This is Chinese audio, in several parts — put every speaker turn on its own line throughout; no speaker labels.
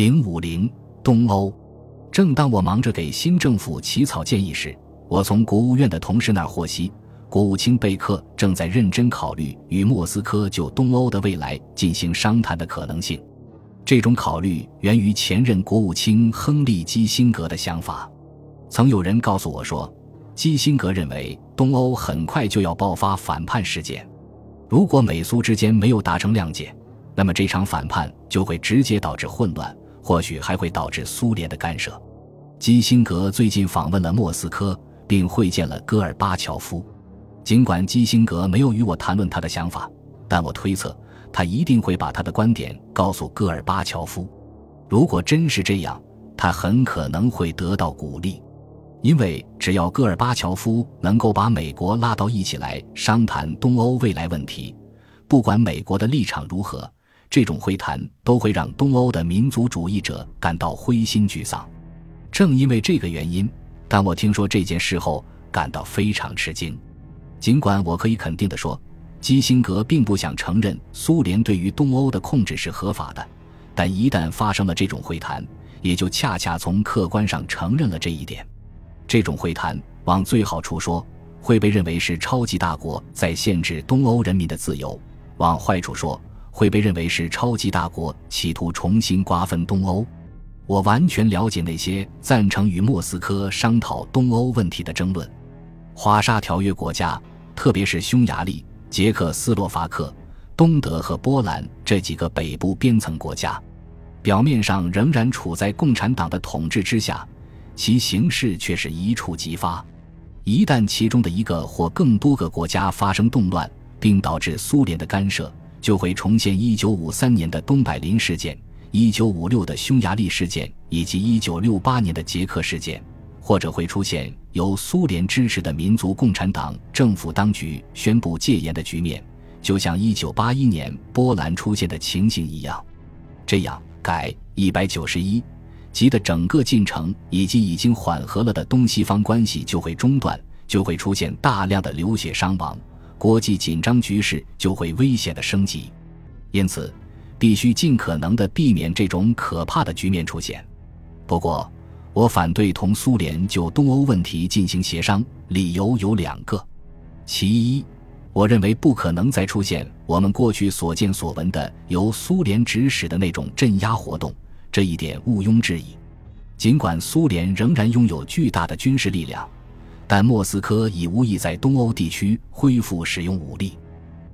零五零东欧。正当我忙着给新政府起草建议时，我从国务院的同事那儿获悉，国务卿贝克正在认真考虑与莫斯科就东欧的未来进行商谈的可能性。这种考虑源于前任国务卿亨利·基辛格的想法。曾有人告诉我说，基辛格认为东欧很快就要爆发反叛事件，如果美苏之间没有达成谅解，那么这场反叛就会直接导致混乱。或许还会导致苏联的干涉。基辛格最近访问了莫斯科，并会见了戈尔巴乔夫。尽管基辛格没有与我谈论他的想法，但我推测他一定会把他的观点告诉戈尔巴乔夫。如果真是这样，他很可能会得到鼓励，因为只要戈尔巴乔夫能够把美国拉到一起来商谈东欧未来问题，不管美国的立场如何。这种会谈都会让东欧的民族主义者感到灰心沮丧。正因为这个原因，当我听说这件事后，感到非常吃惊。尽管我可以肯定地说，基辛格并不想承认苏联对于东欧的控制是合法的，但一旦发生了这种会谈，也就恰恰从客观上承认了这一点。这种会谈往最好处说，会被认为是超级大国在限制东欧人民的自由；往坏处说，会被认为是超级大国企图重新瓜分东欧。我完全了解那些赞成与莫斯科商讨东欧问题的争论。华沙条约国家，特别是匈牙利、捷克斯洛伐克、东德和波兰这几个北部边层国家，表面上仍然处在共产党的统治之下，其形势却是一触即发。一旦其中的一个或更多个国家发生动乱，并导致苏联的干涉，就会重现1953年的东柏林事件、1956的匈牙利事件以及1968年的捷克事件，或者会出现由苏联支持的民族共产党政府当局宣布戒严的局面，就像1981年波兰出现的情形一样。这样，改191级的整个进程以及已经缓和了的东西方关系就会中断，就会出现大量的流血伤亡。国际紧张局势就会危险的升级，因此必须尽可能的避免这种可怕的局面出现。不过，我反对同苏联就东欧问题进行协商，理由有两个：其一，我认为不可能再出现我们过去所见所闻的由苏联指使的那种镇压活动，这一点毋庸置疑。尽管苏联仍然拥有巨大的军事力量。但莫斯科已无意在东欧地区恢复使用武力，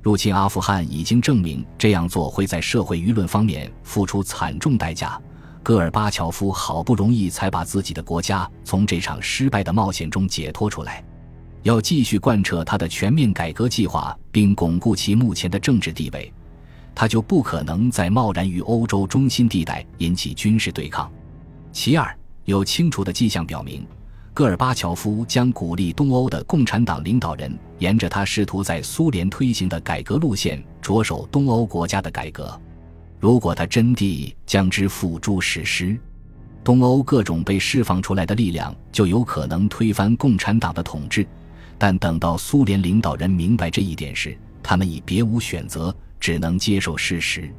入侵阿富汗已经证明这样做会在社会舆论方面付出惨重代价。戈尔巴乔夫好不容易才把自己的国家从这场失败的冒险中解脱出来，要继续贯彻他的全面改革计划并巩固其目前的政治地位，他就不可能再贸然于欧洲中心地带引起军事对抗。其二，有清楚的迹象表明。戈尔巴乔夫将鼓励东欧的共产党领导人沿着他试图在苏联推行的改革路线着手东欧国家的改革。如果他真地将之付诸实施，东欧各种被释放出来的力量就有可能推翻共产党的统治。但等到苏联领导人明白这一点时，他们已别无选择，只能接受事实。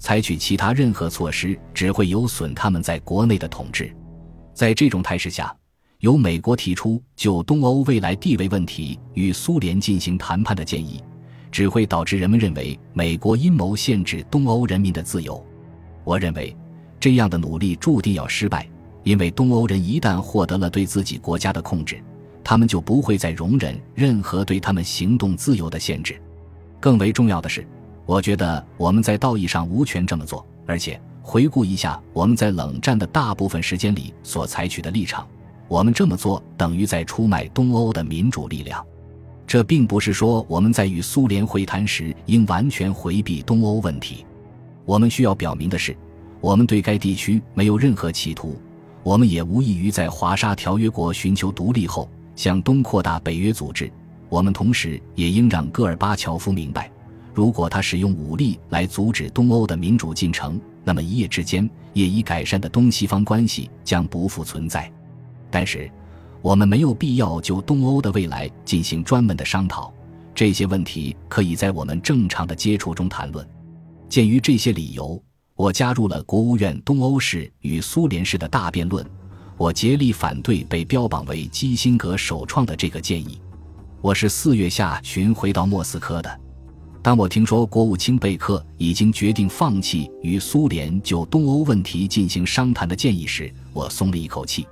采取其他任何措施只会有损他们在国内的统治。在这种态势下。由美国提出就东欧未来地位问题与苏联进行谈判的建议，只会导致人们认为美国阴谋限制东欧人民的自由。我认为，这样的努力注定要失败，因为东欧人一旦获得了对自己国家的控制，他们就不会再容忍任何对他们行动自由的限制。更为重要的是，我觉得我们在道义上无权这么做。而且，回顾一下我们在冷战的大部分时间里所采取的立场。我们这么做等于在出卖东欧的民主力量，这并不是说我们在与苏联会谈时应完全回避东欧问题。我们需要表明的是，我们对该地区没有任何企图，我们也无异于在华沙条约国寻求独立后向东扩大北约组织。我们同时也应让戈尔巴乔夫明白，如果他使用武力来阻止东欧的民主进程，那么一夜之间业已改善的东西方关系将不复存在。但是，我们没有必要就东欧的未来进行专门的商讨。这些问题可以在我们正常的接触中谈论。鉴于这些理由，我加入了国务院东欧式与苏联式的大辩论。我竭力反对被标榜为基辛格首创的这个建议。我是四月下旬回到莫斯科的。当我听说国务卿贝克已经决定放弃与苏联就东欧问题进行商谈的建议时，我松了一口气。